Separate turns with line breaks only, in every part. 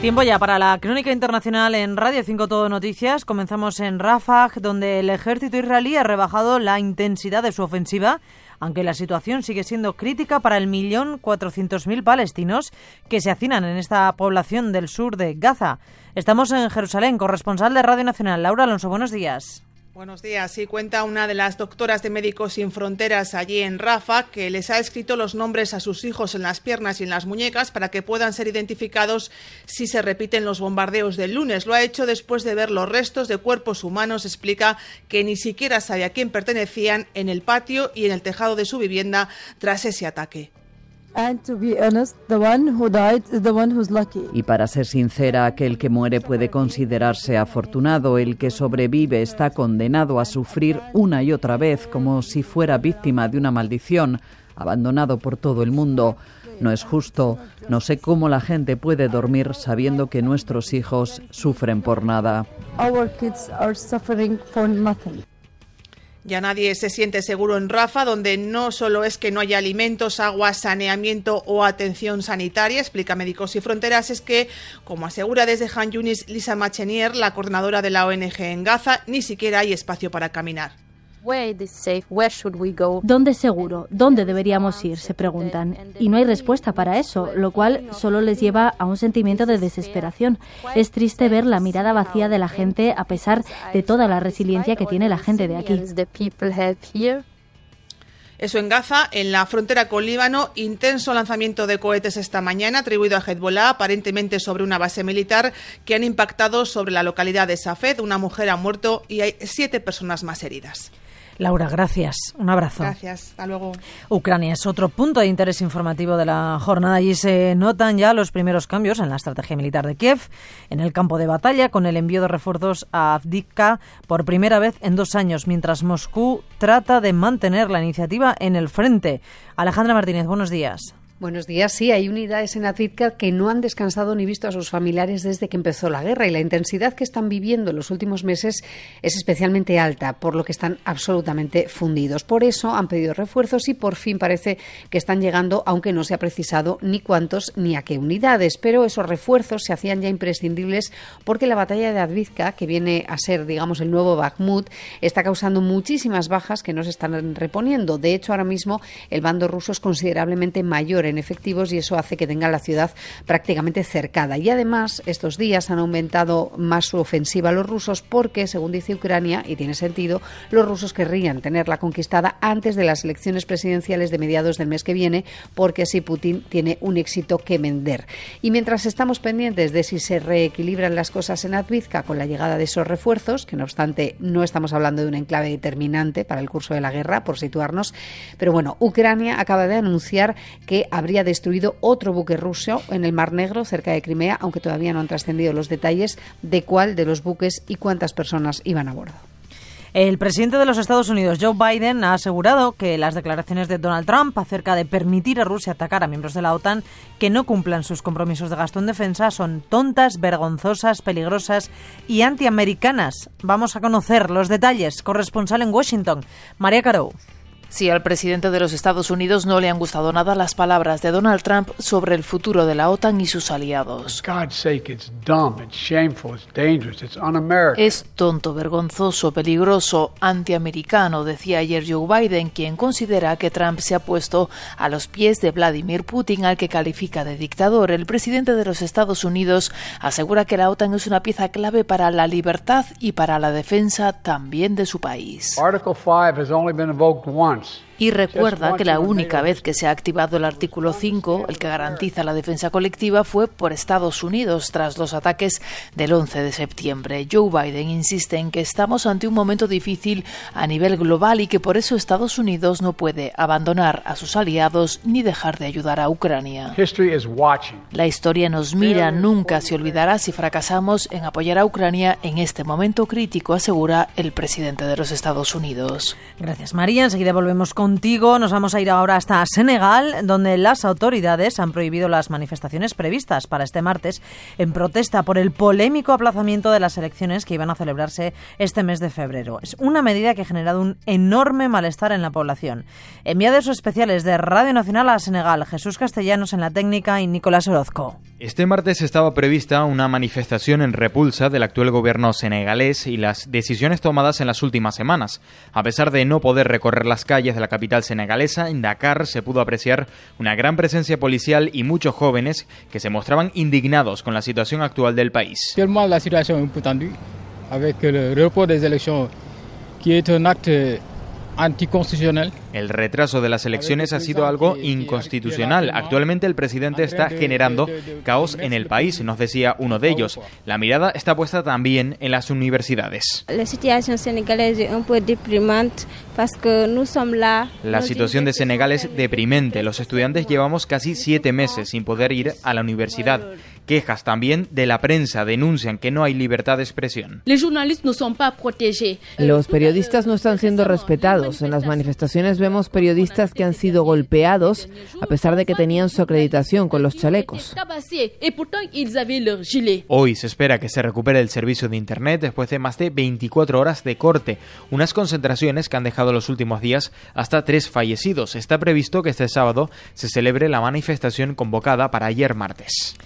Tiempo ya para la crónica internacional en Radio 5 Todo Noticias. Comenzamos en Rafah, donde el ejército israelí ha rebajado la intensidad de su ofensiva, aunque la situación sigue siendo crítica para el millón cuatrocientos mil palestinos que se hacinan en esta población del sur de Gaza. Estamos en Jerusalén, corresponsal de Radio Nacional. Laura Alonso, buenos días.
Buenos días. Sí, cuenta una de las doctoras de Médicos Sin Fronteras allí en Rafa que les ha escrito los nombres a sus hijos en las piernas y en las muñecas para que puedan ser identificados si se repiten los bombardeos del lunes. Lo ha hecho después de ver los restos de cuerpos humanos. Explica que ni siquiera sabe a quién pertenecían en el patio y en el tejado de su vivienda tras ese ataque.
Y para ser sincera, aquel que muere puede considerarse afortunado, el que sobrevive está condenado a sufrir una y otra vez como si fuera víctima de una maldición, abandonado por todo el mundo. No es justo, no sé cómo la gente puede dormir sabiendo que nuestros hijos sufren por nada.
Ya nadie se siente seguro en Rafa, donde no solo es que no haya alimentos, agua, saneamiento o atención sanitaria, explica Médicos y Fronteras, es que, como asegura desde Han Yunis Lisa Machenier, la coordinadora de la ONG en Gaza, ni siquiera hay espacio para caminar.
¿Dónde es seguro? ¿Dónde deberíamos ir? Se preguntan. Y no hay respuesta para eso, lo cual solo les lleva a un sentimiento de desesperación. Es triste ver la mirada vacía de la gente a pesar de toda la resiliencia que tiene la gente de aquí.
Eso en Gaza, en la frontera con Líbano, intenso lanzamiento de cohetes esta mañana atribuido a Hezbollah, aparentemente sobre una base militar, que han impactado sobre la localidad de Safed. Una mujer ha muerto y hay siete personas más heridas.
Laura, gracias. Un abrazo.
Gracias. Hasta luego.
Ucrania es otro punto de interés informativo de la jornada. y se notan ya los primeros cambios en la estrategia militar de Kiev en el campo de batalla con el envío de refuerzos a Avdivka por primera vez en dos años, mientras Moscú trata de mantener la iniciativa en el frente. Alejandra Martínez, buenos días.
Buenos días. Sí, hay unidades en Azizka que no han descansado ni visto a sus familiares desde que empezó la guerra y la intensidad que están viviendo en los últimos meses es especialmente alta, por lo que están absolutamente fundidos. Por eso han pedido refuerzos y por fin parece que están llegando, aunque no se ha precisado ni cuántos ni a qué unidades. Pero esos refuerzos se hacían ya imprescindibles porque la batalla de Azizka, que viene a ser, digamos, el nuevo Bakhmut, está causando muchísimas bajas que no se están reponiendo. De hecho, ahora mismo el bando ruso es considerablemente mayor en efectivos y eso hace que tenga la ciudad prácticamente cercada. Y además, estos días han aumentado más su ofensiva a los rusos porque, según dice Ucrania, y tiene sentido, los rusos querrían tenerla conquistada antes de las elecciones presidenciales de mediados del mes que viene, porque así Putin tiene un éxito que vender. Y mientras estamos pendientes de si se reequilibran las cosas en Advizka con la llegada de esos refuerzos, que no obstante no estamos hablando de un enclave determinante para el curso de la guerra, por situarnos, pero bueno, Ucrania acaba de anunciar que habría destruido otro buque ruso en el Mar Negro, cerca de Crimea, aunque todavía no han trascendido los detalles de cuál de los buques y cuántas personas iban a bordo.
El presidente de los Estados Unidos, Joe Biden, ha asegurado que las declaraciones de Donald Trump acerca de permitir a Rusia atacar a miembros de la OTAN que no cumplan sus compromisos de gasto en defensa son tontas, vergonzosas, peligrosas y antiamericanas. Vamos a conocer los detalles. Corresponsal en Washington, María Caro.
Si al presidente de los Estados Unidos no le han gustado nada las palabras de Donald Trump sobre el futuro de la OTAN y sus aliados. Es tonto, vergonzoso, peligroso, antiamericano, decía ayer Joe Biden, quien considera que Trump se ha puesto a los pies de Vladimir Putin, al que califica de dictador. El presidente de los Estados Unidos asegura que la OTAN es una pieza clave para la libertad y para la defensa también de su país.
Article 5 has only been invoked once.
times Y recuerda que la única vez que se ha activado el artículo 5, el que garantiza la defensa colectiva, fue por Estados Unidos tras los ataques del 11 de septiembre. Joe Biden insiste en que estamos ante un momento difícil a nivel global y que por eso Estados Unidos no puede abandonar a sus aliados ni dejar de ayudar a Ucrania. La historia nos mira, nunca se olvidará si fracasamos en apoyar a Ucrania en este momento crítico, asegura el presidente de los Estados Unidos.
Gracias, María. Enseguida volvemos con contigo. Nos vamos a ir ahora hasta Senegal, donde las autoridades han prohibido las manifestaciones previstas para este martes en protesta por el polémico aplazamiento de las elecciones que iban a celebrarse este mes de febrero. Es una medida que ha generado un enorme malestar en la población. Enviados especiales de Radio Nacional a Senegal, Jesús Castellanos en la técnica y Nicolás Orozco.
Este martes estaba prevista una manifestación en repulsa del actual gobierno senegalés y las decisiones tomadas en las últimas semanas. A pesar de no poder recorrer las calles de la capital senegalesa, en Dakar se pudo apreciar una gran presencia policial y muchos jóvenes que se mostraban indignados con la situación actual del país.
La situación es muy avec le report des élections qui est un acte anticonstitucional.
El retraso de las elecciones ha sido algo inconstitucional. Actualmente el presidente está generando caos en el país, nos decía uno de ellos. La mirada está puesta también en las universidades.
La situación
La situación de Senegal es deprimente. Los estudiantes llevamos casi siete meses sin poder ir a la universidad. Quejas también de la prensa denuncian que no hay libertad de expresión.
Los periodistas no están siendo respetados. En las manifestaciones vemos periodistas que han sido golpeados a pesar de que tenían su acreditación con los chalecos.
Hoy se espera que se recupere el servicio de Internet después de más de 24 horas de corte, unas concentraciones que han dejado los últimos días hasta tres fallecidos. Está previsto que este sábado se celebre la manifestación convocada para ayer martes.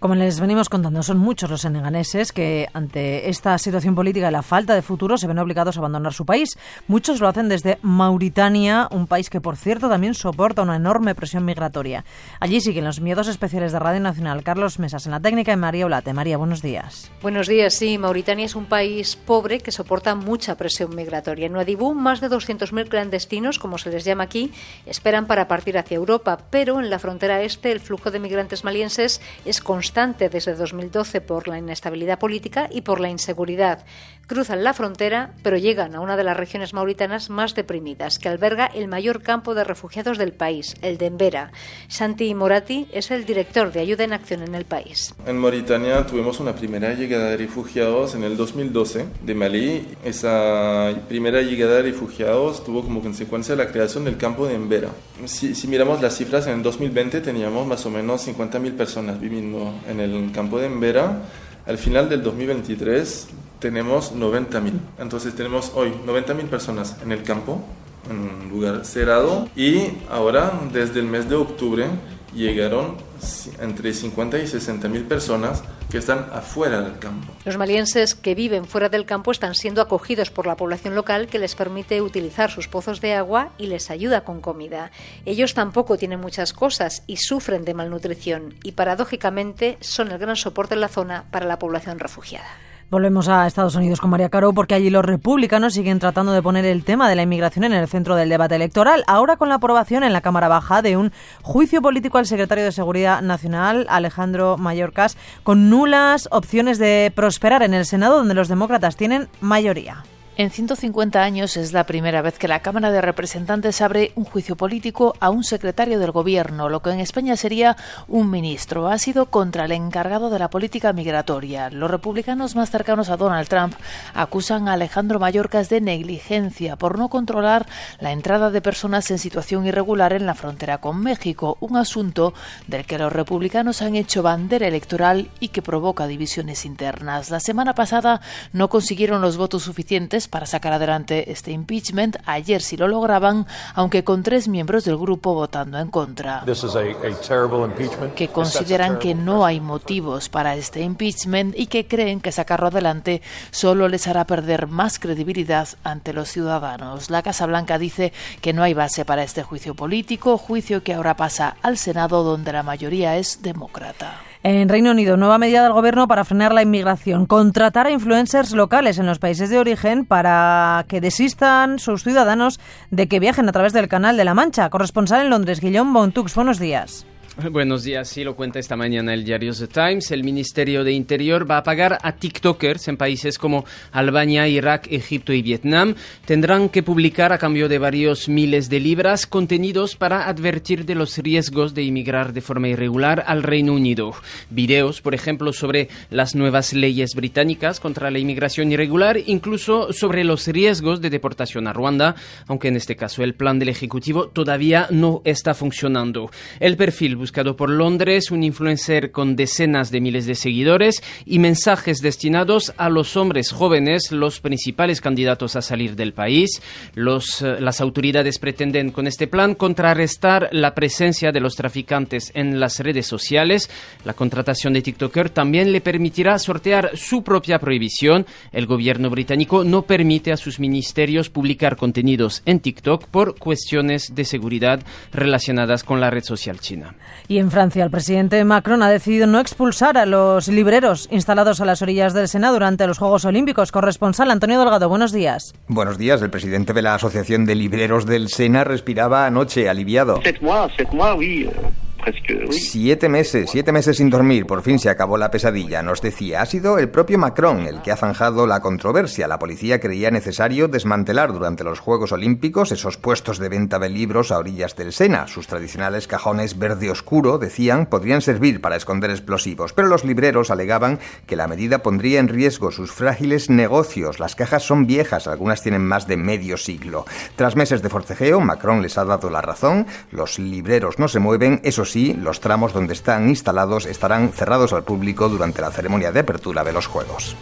Como les venimos contando, son muchos los seneganeses que ante esta situación política y la falta de futuro se ven obligados a abandonar su país. Muchos lo hacen desde Mauritania, un país que, por cierto, también soporta una enorme presión migratoria. Allí siguen los miedos especiales de Radio Nacional. Carlos Mesas en la técnica y María Olate. María, buenos días.
Buenos días, sí. Mauritania es un país pobre que soporta mucha presión migratoria. En Nuadibú, más de 200.000 clandestinos, como se les llama aquí, esperan para partir hacia Europa, pero en la frontera este el flujo de migrantes malienses es constante desde 2012 por la inestabilidad política y por la inseguridad. Cruzan la frontera, pero llegan a una de las regiones mauritanas más deprimidas, que alberga el mayor campo de refugiados del país, el de Embera. Santi Morati es el director de Ayuda en Acción en el país.
En Mauritania tuvimos una primera llegada de refugiados en el 2012 de Malí. Esa primera llegada de refugiados tuvo como consecuencia la creación del campo de Embera. Si, si miramos las cifras, en el 2020 teníamos más o menos 50.000 personas viviendo en el campo de Embera. Al final del 2023 tenemos 90.000. Entonces tenemos hoy 90.000 personas en el campo, en un lugar cerrado. Y ahora, desde el mes de octubre, llegaron entre 50 y 60 mil personas que están afuera del campo.
Los malienses que viven fuera del campo están siendo acogidos por la población local que les permite utilizar sus pozos de agua y les ayuda con comida. Ellos tampoco tienen muchas cosas y sufren de malnutrición y paradójicamente son el gran soporte en la zona para la población refugiada.
Volvemos a Estados Unidos con María Caro porque allí los republicanos siguen tratando de poner el tema de la inmigración en el centro del debate electoral, ahora con la aprobación en la Cámara Baja de un juicio político al secretario de Seguridad Nacional, Alejandro Mayorkas, con nulas opciones de prosperar en el Senado, donde los demócratas tienen mayoría.
En 150 años es la primera vez que la Cámara de Representantes abre un juicio político a un secretario del Gobierno, lo que en España sería un ministro. Ha sido contra el encargado de la política migratoria. Los republicanos más cercanos a Donald Trump acusan a Alejandro Mayorkas de negligencia por no controlar la entrada de personas en situación irregular en la frontera con México, un asunto del que los republicanos han hecho bandera electoral y que provoca divisiones internas. La semana pasada no consiguieron los votos suficientes para sacar adelante este impeachment. Ayer sí lo lograban, aunque con tres miembros del grupo votando en contra. Que consideran que no hay motivos para este impeachment y que creen que sacarlo adelante solo les hará perder más credibilidad ante los ciudadanos. La Casa Blanca dice que no hay base para este juicio político, juicio que ahora pasa al Senado donde la mayoría es demócrata.
En Reino Unido, nueva medida del gobierno para frenar la inmigración. Contratar a influencers locales en los países de origen para que desistan sus ciudadanos de que viajen a través del Canal de la Mancha. Corresponsal en Londres, Guillaume Bontux. Buenos días.
Buenos días, sí lo cuenta esta mañana el diario The Times. El Ministerio de Interior va a pagar a TikTokers en países como Albania, Irak, Egipto y Vietnam. Tendrán que publicar a cambio de varios miles de libras contenidos para advertir de los riesgos de inmigrar de forma irregular al Reino Unido. Videos, por ejemplo, sobre las nuevas leyes británicas contra la inmigración irregular, incluso sobre los riesgos de deportación a Ruanda, aunque en este caso el plan del Ejecutivo todavía no está funcionando. El perfil buscado por Londres, un influencer con decenas de miles de seguidores y mensajes destinados a los hombres jóvenes, los principales candidatos a salir del país. Eh, las autoridades pretenden con este plan contrarrestar la presencia de los traficantes en las redes sociales. La contratación de TikToker también le permitirá sortear su propia prohibición. El gobierno británico no permite a sus ministerios publicar contenidos en TikTok por cuestiones de seguridad relacionadas con la red social china.
Y en Francia, el presidente Macron ha decidido no expulsar a los libreros instalados a las orillas del Sena durante los Juegos Olímpicos. Corresponsal Antonio Delgado, buenos días.
Buenos días. El presidente de la Asociación de Libreros del Sena respiraba anoche aliviado. Siete meses, siete meses sin dormir, por fin se acabó la pesadilla, nos decía. Ha sido el propio Macron el que ha zanjado la controversia. La policía creía necesario desmantelar durante los Juegos Olímpicos esos puestos de venta de libros a orillas del Sena. Sus tradicionales cajones verde oscuro, decían, podrían servir para esconder explosivos, pero los libreros alegaban que la medida pondría en riesgo sus frágiles negocios. Las cajas son viejas, algunas tienen más de medio siglo. Tras meses de forcejeo, Macron les ha dado la razón. Los libreros no se mueven, eso sí, los tramos donde están instalados estarán cerrados al público durante la ceremonia de apertura de los Juegos.